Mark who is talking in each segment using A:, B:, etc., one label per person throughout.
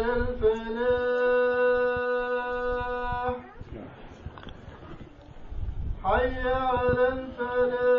A: الفلاح. حي على الفلاح.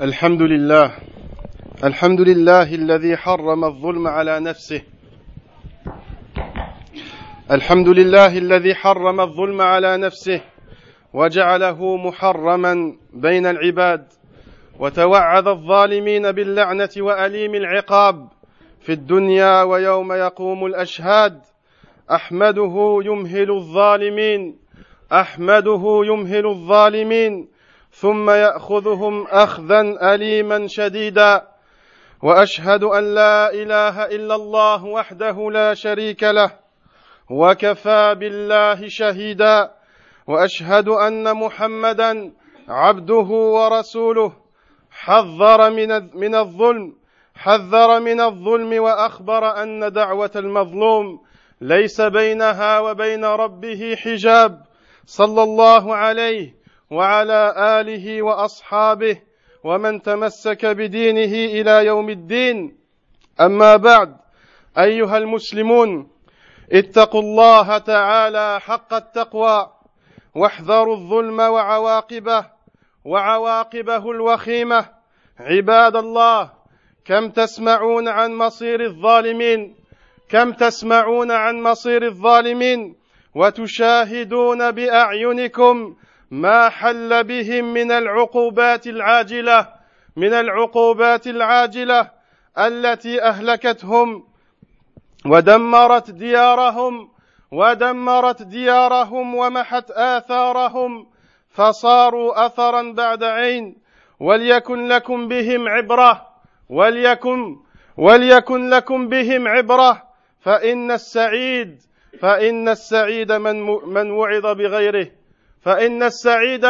B: الحمد لله الحمد لله الذي حرم الظلم على نفسه. الحمد لله الذي حرم الظلم على نفسه وجعله محرما بين العباد وتوعد الظالمين باللعنة وأليم العقاب في الدنيا ويوم يقوم الأشهاد. أحمده يمهل الظالمين. أحمده يمهل الظالمين. ثم يأخذهم اخذا اليما شديدا. وأشهد أن لا إله إلا الله وحده لا شريك له. وكفى بالله شهيدا. وأشهد أن محمدا عبده ورسوله. حذر من من الظلم. حذر من الظلم وأخبر أن دعوة المظلوم ليس بينها وبين ربه حجاب. صلى الله عليه وعلى آله وأصحابه ومن تمسك بدينه إلى يوم الدين. أما بعد أيها المسلمون اتقوا الله تعالى حق التقوى واحذروا الظلم وعواقبه وعواقبه الوخيمة. عباد الله كم تسمعون عن مصير الظالمين؟ كم تسمعون عن مصير الظالمين وتشاهدون بأعينكم ما حل بهم من العقوبات العاجلة من العقوبات العاجلة التي أهلكتهم ودمرت ديارهم ودمرت ديارهم ومحت آثارهم فصاروا اثرا بعد عين وليكن لكم بهم عبرة وليكن وليكن لكم بهم عبرة فان السعيد فان السعيد من من وعظ بغيره فإن السعيد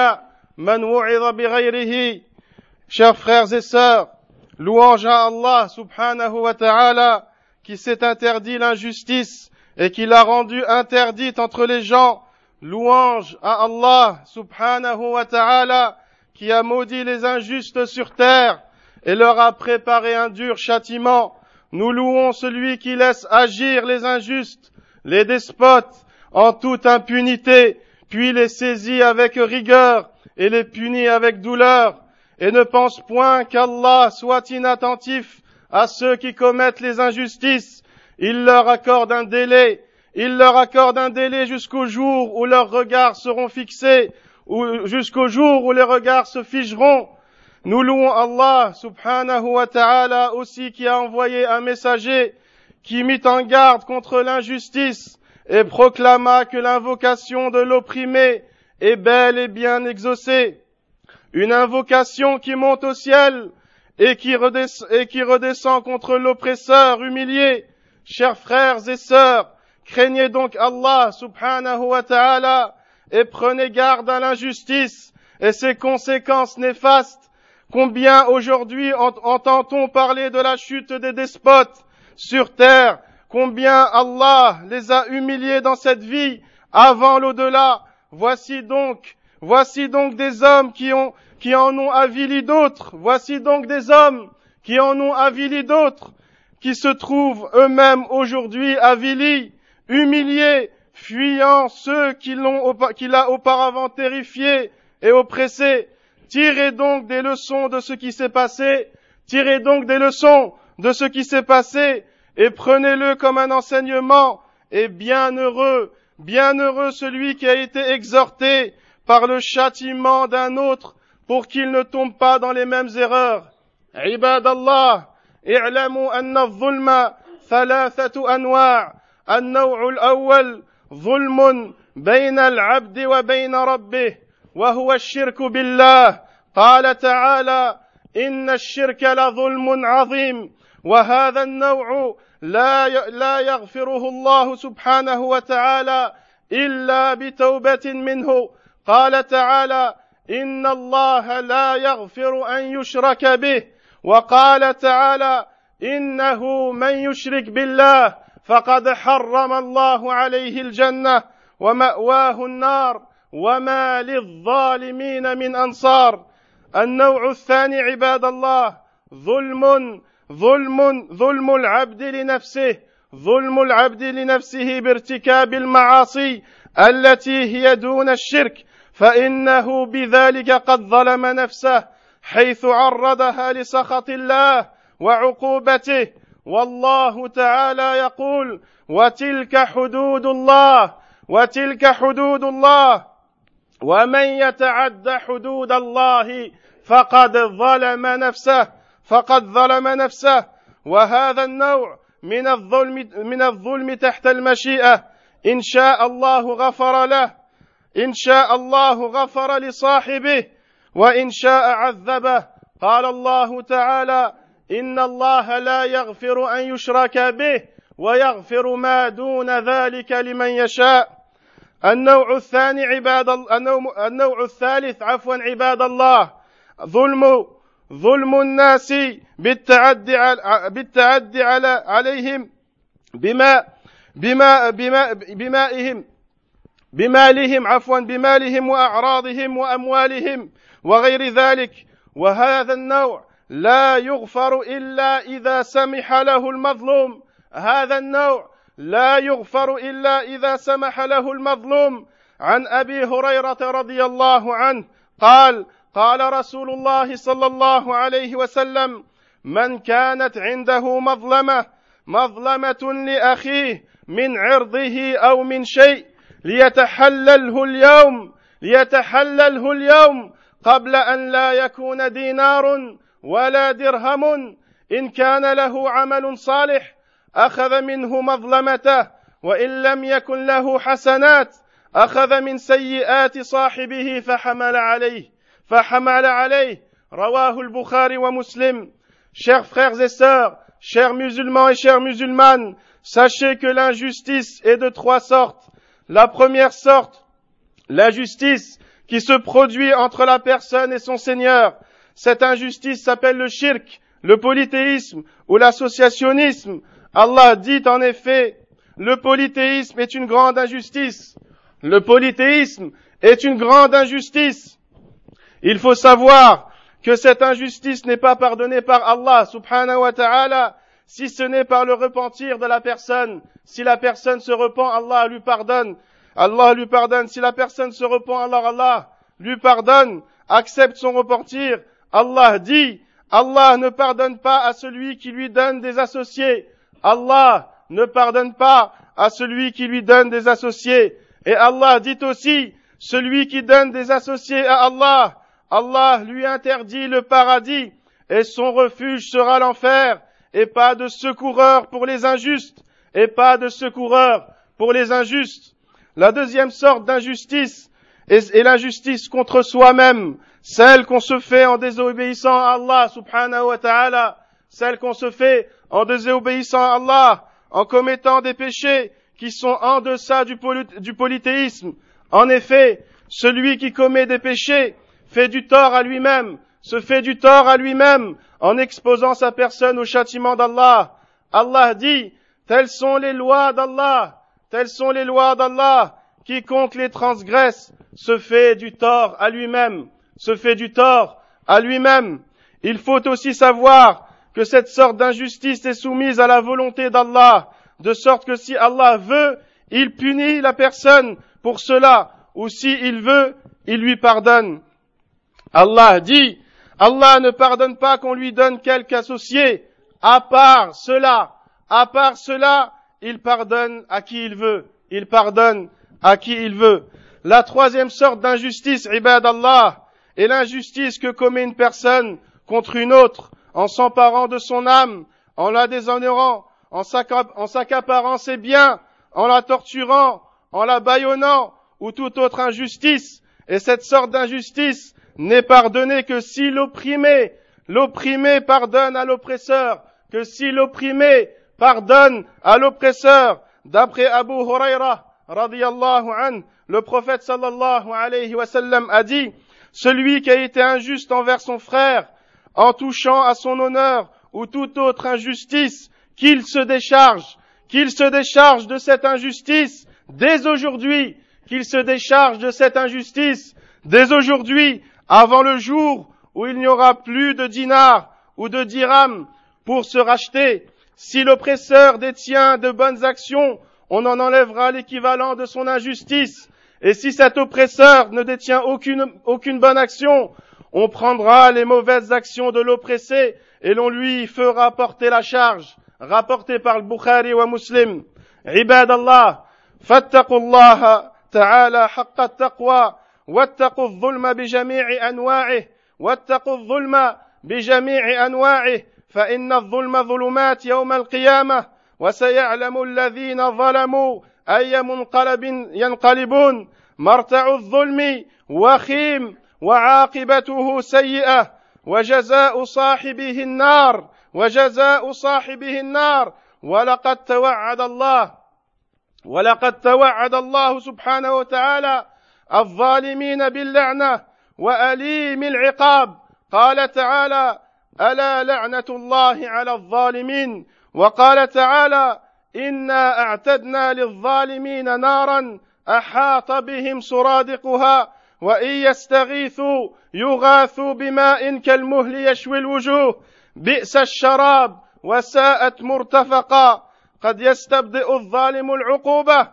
B: من وعظ بغيره Chers frères et sœurs, louange à Allah subhanahu wa ta'ala qui s'est interdit l'injustice et qui l'a rendue interdite entre les gens. Louange à Allah subhanahu wa ta'ala qui a maudit les injustes sur terre et leur a préparé un dur châtiment. Nous louons celui qui laisse agir les injustes, les despotes, en toute impunité, puis les saisit avec rigueur et les punit avec douleur, et ne pense point qu'Allah soit inattentif à ceux qui commettent les injustices. Il leur accorde un délai, il leur accorde un délai jusqu'au jour où leurs regards seront fixés, jusqu'au jour où les regards se figeront. Nous louons Allah subhanahu wa ta'ala aussi qui a envoyé un messager qui mit en garde contre l'injustice et proclama que l'invocation de l'opprimé est belle et bien exaucée. Une invocation qui monte au ciel et qui, redescend, contre l'oppresseur humilié. Chers frères et sœurs, craignez donc Allah subhanahu wa ta'ala et prenez garde à l'injustice et ses conséquences néfastes. Combien aujourd'hui entend-on parler de la chute des despotes sur terre? Combien Allah les a humiliés dans cette vie avant l'au-delà? Voici donc, voici donc des hommes qui en ont avili d'autres. Voici donc des hommes qui en ont avili d'autres, qui se trouvent eux-mêmes aujourd'hui avilis, humiliés, fuyant ceux qui l'ont, qui l'a auparavant terrifié et oppressés. Tirez donc des leçons de ce qui s'est passé, tirez donc des leçons de ce qui s'est passé, et prenez-le comme un enseignement, et bienheureux, bienheureux celui qui a été exhorté par le châtiment d'un autre pour qu'il ne tombe pas dans les mêmes erreurs. عباد الله اعلموا أن الظلم ثلاثة أنواع النوع الأول ظلم بين العبد وبين ربه وهو الشرك بالله. قال تعالى إن الشرك لظلم عظيم. وهذا النوع لا لا يغفره الله سبحانه وتعالى إلا بتوبة منه. قال تعالى إن الله لا يغفر أن يشرك به. وقال تعالى إنه من يشرك بالله فقد حرم الله عليه الجنة ومأواه النار. وما للظالمين من أنصار. النوع الثاني عباد الله ظلم ظلم ظلم العبد لنفسه ظلم العبد لنفسه بارتكاب المعاصي التي هي دون الشرك. فإنه بذلك قد ظلم نفسه حيث عرضها لسخط الله وعقوبته. والله تعالى يقول وتلك حدود الله وتلك حدود الله ومن يتعد حدود الله فقد ظلم نفسه فقد ظلم نفسه. وهذا النوع من الظلم من الظلم تحت المشيئه. ان شاء الله غفر له ان شاء الله غفر لصاحبه وان شاء عذبه. قال الله تعالى ان الله لا يغفر ان يشرك به ويغفر ما دون ذلك لمن يشاء. النوع الثاني عباد النوع الثالث عفوا عباد الله ظلم ظلم الناس بالتعدي بالتعدي على عليهم بما بما بما بمائهم بمالهم عفوا بمالهم وأعراضهم وأموالهم وغير ذلك. وهذا النوع لا يغفر إلا إذا سمح له المظلوم. هذا النوع لا يغفر إلا إذا سمح له المظلوم. عن أبي هريرة رضي الله عنه قال قال رسول الله صلى الله عليه وسلم من كانت عنده مظلمة مظلمة لأخيه من عرضه أو من شيء ليتحلله اليوم ليتحلله اليوم قبل أن لا يكون دينار ولا درهم إن كان له عمل صالح اخذ منه مظلمته وان لم يكن له حسنات اخذ من سيئات صاحبه فحمل عليه فحمل عليه رواه البخاري ومسلم chers frères et sœurs chers musulmans et chères musulmanes sachez que l'injustice est de trois sortes la première sorte l'injustice qui se produit entre la personne et son Seigneur. Cette injustice s'appelle le shirk, le polythéisme ou l'associationnisme. Allah dit en effet, le polythéisme est une grande injustice. Le polythéisme est une grande injustice. Il faut savoir que cette injustice n'est pas pardonnée par Allah subhanahu wa ta'ala si ce n'est par le repentir de la personne. Si la personne se repent, Allah lui pardonne. Allah lui pardonne. Si la personne se repent, alors Allah lui pardonne, accepte son repentir. Allah dit, Allah ne pardonne pas à celui qui lui donne des associés. Allah ne pardonne pas à celui qui lui donne des associés. Et Allah dit aussi, celui qui donne des associés à Allah, Allah lui interdit le paradis et son refuge sera l'enfer et pas de secoureur pour les injustes et pas de secoureur pour les injustes. La deuxième sorte d'injustice est, l'injustice contre soi-même, celle qu'on se fait en désobéissant à Allah subhanahu wa ta'ala, celle qu'on se fait en désobéissant à Allah, en commettant des péchés qui sont en deçà du, polythéisme. En effet, celui qui commet des péchés fait du tort à lui-même, se fait du tort à lui-même en exposant sa personne au châtiment d'Allah. Allah dit, telles sont les lois d'Allah, Telles sont les lois d'Allah. Quiconque les transgresse se fait du tort à lui-même, se fait du tort à lui-même. Il faut aussi savoir que cette sorte d'injustice est soumise à la volonté d'Allah, de sorte que si Allah veut, il punit la personne pour cela, ou si il veut, il lui pardonne. Allah dit, Allah ne pardonne pas qu'on lui donne quelque associé. À part cela, à part cela, il pardonne à qui il veut. Il pardonne à qui il veut. La troisième sorte d'injustice, ibad Allah, est l'injustice que commet une personne contre une autre en s'emparant de son âme, en la déshonorant, en s'accaparant ses biens, en la torturant, en la bâillonnant ou toute autre injustice. Et cette sorte d'injustice n'est pardonnée que si l'opprimé, l'opprimé pardonne à l'oppresseur, que si l'opprimé pardonne à l'oppresseur. D'après Abu Huraira, radiyallahu an, le prophète sallallahu alayhi wa a dit, celui qui a été injuste envers son frère, en touchant à son honneur ou toute autre injustice, qu'il se décharge, qu'il se décharge de cette injustice dès aujourd'hui, qu'il se décharge de cette injustice dès aujourd'hui, avant le jour où il n'y aura plus de dinars ou de dirhams pour se racheter. Si l'oppresseur détient de bonnes actions, on en enlèvera l'équivalent de son injustice. Et si cet oppresseur ne détient aucune, aucune bonne action, on prendra les mauvaises actions de l'oppressé et l'on lui fera porter la charge. Rapporté par le Bukhari wa Muslim. عباد الله فاتقوا الله تعالى حق التقوى واتقوا الظلم بجميع انواعه واتقوا الظلم بجميع انواعه فان الظلم ظلمات يوم القيامه وسيعلم الذين ظلموا اي منقلب ينقلبون مرتع الظلم وخيم وعاقبته سيئة وجزاء صاحبه النار وجزاء صاحبه النار. ولقد توعد الله ولقد توعد الله سبحانه وتعالى الظالمين باللعنة وأليم العقاب. قال تعالى ألا لعنة الله على الظالمين؟ وقال تعالى إنا أعتدنا للظالمين نارا أحاط بهم سرادقها وإن يستغيثوا يغاثوا بماء كالمهل يشوي الوجوه. بئس الشراب وساءت مرتفقا. قد يستبدئ الظالم العقوبة.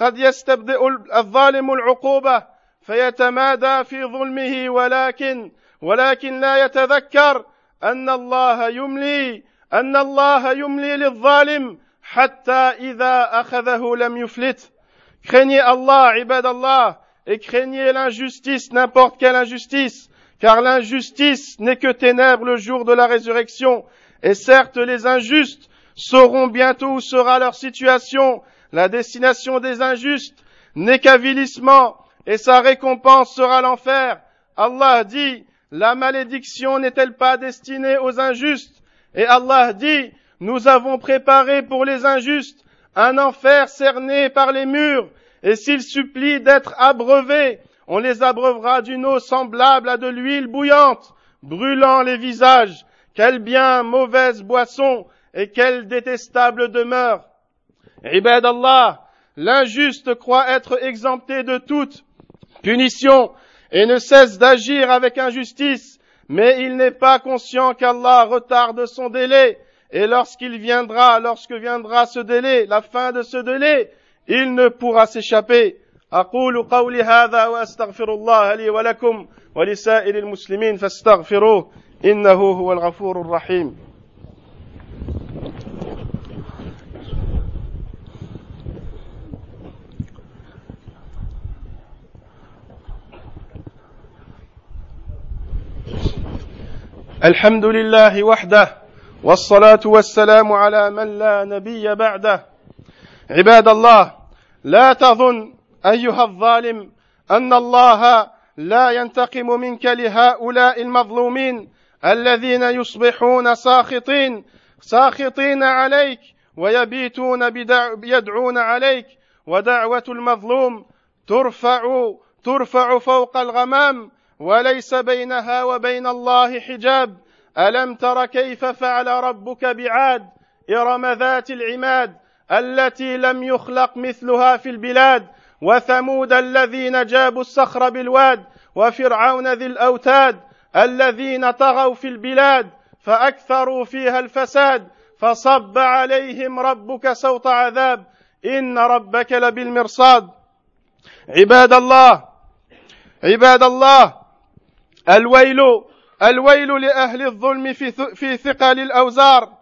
B: قد يستبدئ الظالم العقوبة. فيتمادى في ظلمه. ولكن ولكن لا يتذكر أن الله يملي أن الله يملي للظالم حتى إذا أخذه لم يفلت. craignez Allah عباد الله. Et craignez l'injustice n'importe quelle injustice car l'injustice n'est que ténèbres le jour de la résurrection. Et certes les injustes sauront bientôt où sera leur situation. La destination des injustes n'est qu'avilissement et sa récompense sera l'enfer. Allah dit, la malédiction n'est-elle pas destinée aux injustes? Et Allah dit, nous avons préparé pour les injustes un enfer cerné par les murs, et s'ils supplient d'être abreuvés, on les abreuvera d'une eau semblable à de l'huile bouillante, brûlant les visages. Quelle bien mauvaise boisson et quelle détestable demeure. Ibad Allah, l'injuste croit être exempté de toute punition et ne cesse d'agir avec injustice, mais il n'est pas conscient qu'Allah retarde son délai, et lorsqu'il viendra, lorsque viendra ce délai, la fin de ce délai, il ne pourra s'échapper. أقول قولي هذا وأستغفر الله لي ولكم ولسائر المسلمين فاستغفروه. إنه هو الغفور الرحيم. الحمد لله وحده والصلاة والسلام على من لا نبي بعده. عباد الله لا تظن أيها الظالم أن الله لا ينتقم منك لهؤلاء المظلومين الذين يصبحون ساخطين ساخطين عليك ويبيتون بدع يدعون عليك ودعوة المظلوم ترفع ترفع فوق الغمام وليس بينها وبين الله حجاب. ألم تر كيف فعل ربك بعاد إرم ذات العماد؟ التي لم يخلق مثلها في البلاد وثمود الذين جابوا الصخر بالواد وفرعون ذي الأوتاد الذين طغوا في البلاد فأكثروا فيها الفساد فصب عليهم ربك سوط عذاب إن ربك لبالمرصاد. عباد الله عباد الله الويل الويل لأهل الظلم في في ثقل الأوزار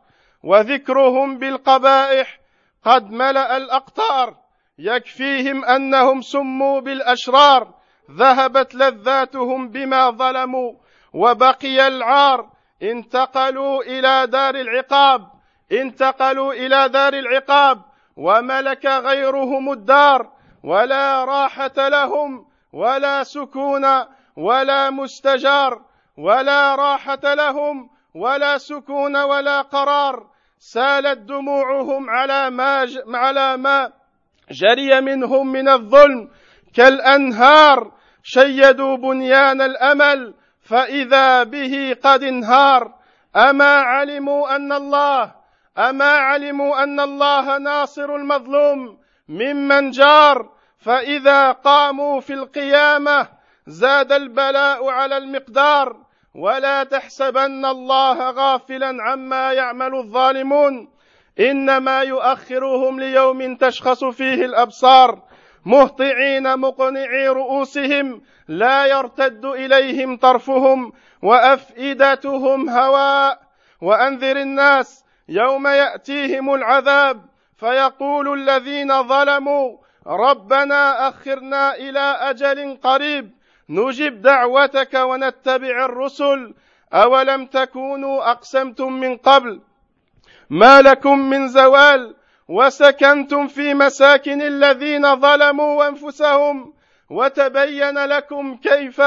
B: وذكرهم بالقبائح قد ملأ الأقطار يكفيهم أنهم سموا بالأشرار ذهبت لذاتهم بما ظلموا وبقي العار انتقلوا إلى دار العقاب انتقلوا إلى دار العقاب وملك غيرهم الدار ولا راحة لهم ولا سكون ولا مستجار ولا راحة لهم ولا سكون ولا قرار. سالت دموعهم على ما ج... على ما جري منهم من الظلم. كالأنهار شيدوا بنيان الأمل فإذا به قد انهار. أما علموا أن الله أما علموا أن الله ناصر المظلوم ممن جار. فإذا قاموا في القيامة زاد البلاء على المقدار. ولا تحسبن الله غافلا عما يعمل الظالمون. إنما يؤخرهم ليوم تشخص فيه الأبصار. مهطعين مقنعي رؤوسهم لا يرتد إليهم طرفهم وأفئدتهم هواء. وأنذر الناس يوم يأتيهم العذاب. فيقول الذين ظلموا ربنا أخرنا إلى أجل قريب. نجب دعوتك ونتبع الرسل. أولم تكونوا أقسمتم من قبل؟ ما لكم من زوال؟ وسكنتم في مساكن الذين ظلموا أنفسهم. وتبين لكم كيف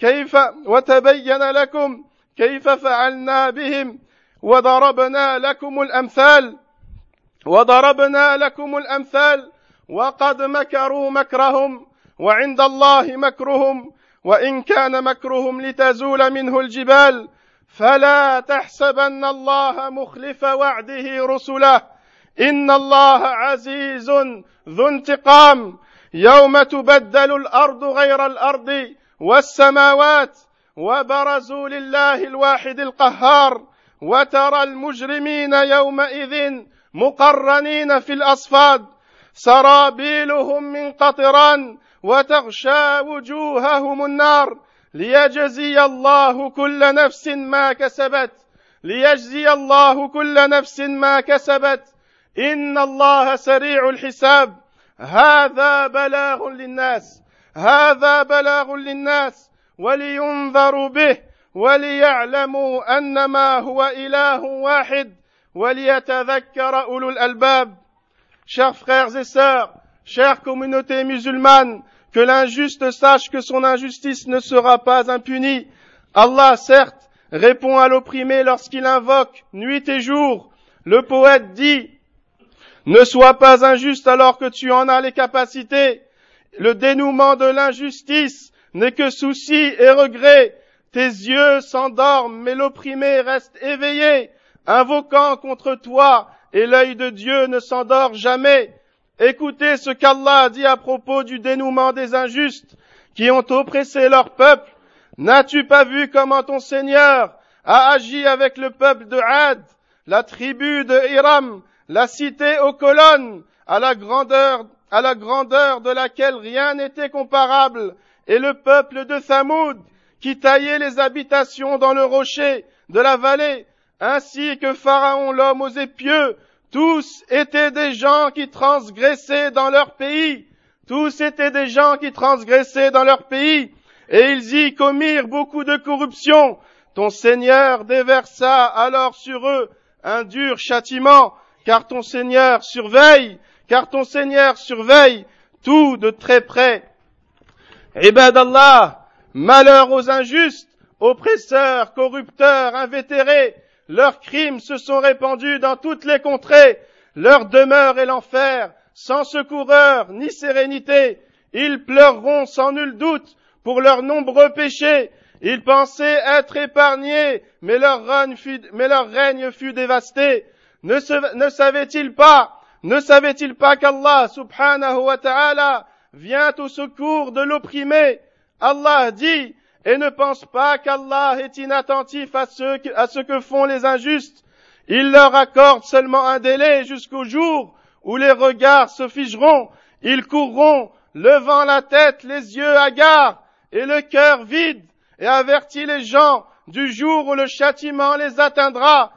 B: كيف وتبين لكم كيف فعلنا بهم. وضربنا لكم الأمثال وضربنا لكم الأمثال. وقد مكروا مكرهم. وعند الله مكرهم وإن كان مكرهم لتزول منه الجبال فلا تحسبن الله مخلف وعده رسله. إن الله عزيز ذو انتقام. يوم تبدل الأرض غير الأرض والسماوات وبرزوا لله الواحد القهار. وترى المجرمين يومئذ مقرنين في الأصفاد. سرابيلهم من قطران وتغشى وجوههم النار ليجزي الله كل نفس ما كسبت ليجزي الله كل نفس ما كسبت. إن الله سريع الحساب. هذا بلاغ للناس هذا بلاغ للناس. ولينذروا به وليعلموا انما هو إله واحد وليتذكر أولو الألباب. Chers frères et sœurs chère communauté musulmane que l'injuste sache que son injustice ne sera pas impunie. Allah, certes, répond à l'opprimé lorsqu'il invoque nuit et jour. Le poète dit, ne sois pas injuste alors que tu en as les capacités. Le dénouement de l'injustice n'est que souci et regret. Tes yeux s'endorment, mais l'opprimé reste éveillé, invoquant contre toi, et l'œil de Dieu ne s'endort jamais. Écoutez ce qu'Allah dit à propos du dénouement des injustes qui ont oppressé leur peuple. N'as-tu pas vu comment ton Seigneur a agi avec le peuple de Had, la tribu de Hiram, la cité aux colonnes, à la grandeur, à la grandeur de laquelle rien n'était comparable, et le peuple de Thamoud, qui taillait les habitations dans le rocher de la vallée, ainsi que Pharaon l'homme aux épieux, tous étaient des gens qui transgressaient dans leur pays. Tous étaient des gens qui transgressaient dans leur pays. Et ils y commirent beaucoup de corruption. Ton Seigneur déversa alors sur eux un dur châtiment, car ton Seigneur surveille, car ton Seigneur surveille tout de très près. Ibad Allah, malheur aux injustes, oppresseurs, corrupteurs, invétérés, leurs crimes se sont répandus dans toutes les contrées. Leur demeure est l'enfer, sans secoureur ni sérénité. Ils pleureront sans nul doute pour leurs nombreux péchés. Ils pensaient être épargnés, mais leur, règne fut, dévasté. Ne, ne savaient-ils pas, ne savaient-ils pas qu'Allah subhanahu wa ta'ala vient au secours de l'opprimé? Allah dit, et ne pense pas qu'Allah est inattentif à, ce que font les injustes. Il leur accorde seulement un délai jusqu'au jour où les regards se figeront, ils courront, levant la tête, les yeux hagards, et le cœur vide et avertis les gens du jour où le châtiment les atteindra,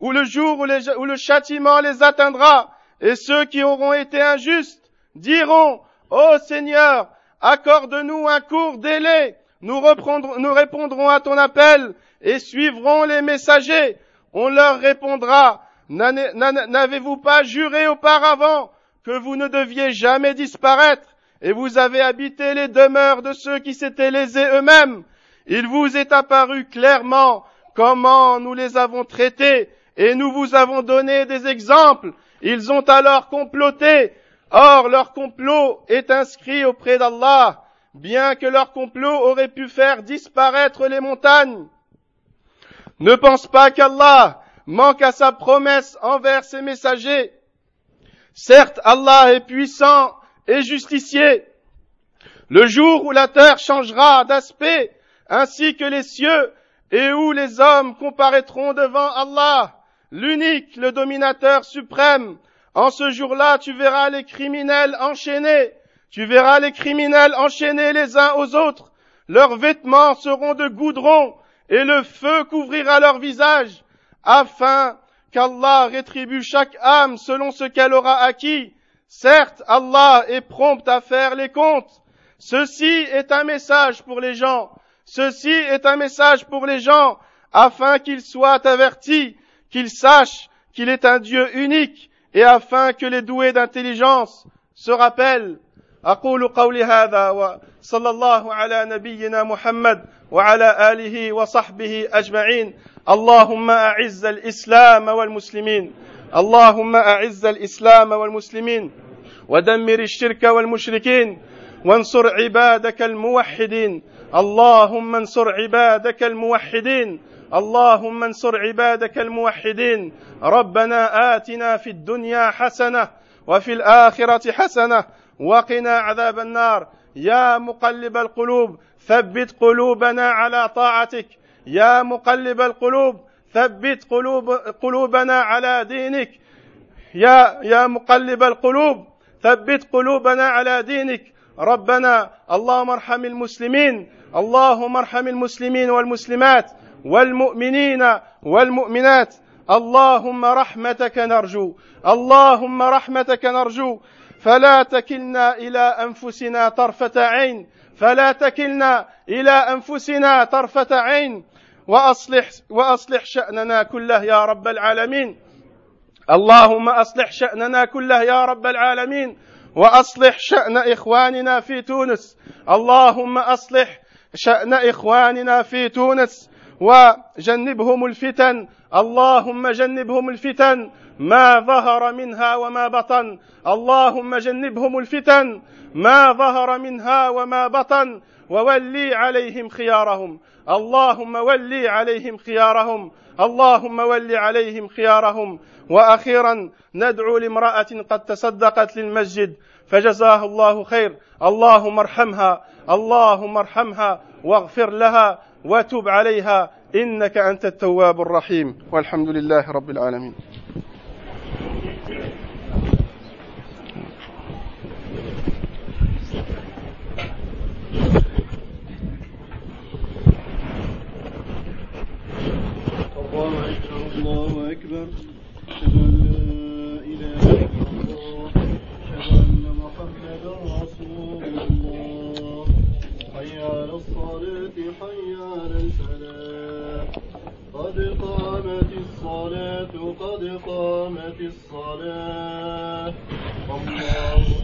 B: ou le jour où, le châtiment les atteindra, et ceux qui auront été injustes diront, Ô Seigneur, accorde-nous un court délai, nous, répondrons à ton appel et suivrons les messagers. On leur répondra, n'avez-vous pas juré auparavant que vous ne deviez jamais disparaître et vous avez habité les demeures de ceux qui s'étaient lésés eux-mêmes? Il vous est apparu clairement comment nous les avons traités et nous vous avons donné des exemples. Ils ont alors comploté. Or, leur complot est inscrit auprès d'Allah, bien que leur complot aurait pu faire disparaître les montagnes. Ne pense pas qu'Allah manque à sa promesse envers ses messagers. Certes, Allah est puissant et justicier. Le jour où la terre changera d'aspect ainsi que les cieux, et où les hommes comparaîtront devant Allah, l'unique, le dominateur suprême. En ce jour-là, tu verras les criminels enchaînés, tu verras les criminels enchaînés les uns aux autres, leurs vêtements seront de goudron, et le feu couvrira leur visage, afin qu'Allah rétribue chaque âme selon ce qu'elle aura acquis. Certes, Allah est prompt à faire les comptes. Ceci est un message pour les gens. Ceci est un message pour les gens, afin qu'ils soient avertis, qu'ils sachent qu'il est un Dieu unique, et afin que les doués d'intelligence se rappellent. أقول قولي هذا وصلى الله على نبينا محمد وعلى آله وصحبه أجمعين. اللهم أعز الإسلام والمسلمين. اللهم أعز الإسلام والمسلمين. ودمر الشرك والمشركين. وانصر عبادك الموحدين. اللهم انصر عبادك الموحدين. اللهم انصر عبادك الموحدين. ربنا آتنا في الدنيا حسنة وفي الآخرة حسنة وقنا عذاب النار. يا مقلب القلوب ثبت قلوبنا على طاعتك. يا مقلب القلوب ثبت قلوب قلوبنا على دينك. يا يا مقلب القلوب ثبت قلوبنا على دينك. ربنا اللهم ارحم المسلمين. اللهم ارحم المسلمين والمسلمات والمؤمنين والمؤمنات. اللهم رحمتك نرجو. اللهم رحمتك نرجو. فلا تكلنا إلى أنفسنا طرفة عين. فلا تكلنا إلى أنفسنا طرفة عين. وأصلح وأصلح شأننا كله يا رب العالمين. اللهم أصلح شأننا كله يا رب العالمين. وأصلح شأن إخواننا في تونس. اللهم أصلح شأن إخواننا في تونس. وجنبهم الفتن. اللهم جنبهم الفتن. ما ظهر منها وما بطن. اللهم جنبهم الفتن. ما ظهر منها وما بطن. وولي عليهم خيارهم. اللهم ولي عليهم خيارهم. اللهم ول عليهم خيارهم. وأخيرا ندعو لامرأة قد تصدقت للمسجد فجزاها الله خير. اللهم ارحمها. اللهم ارحمها. واغفر لها. وتب عليها إنك أنت التواب الرحيم. والحمد لله رب العالمين.
A: الله أكبر. أشهد قد قامت الصلاة. الله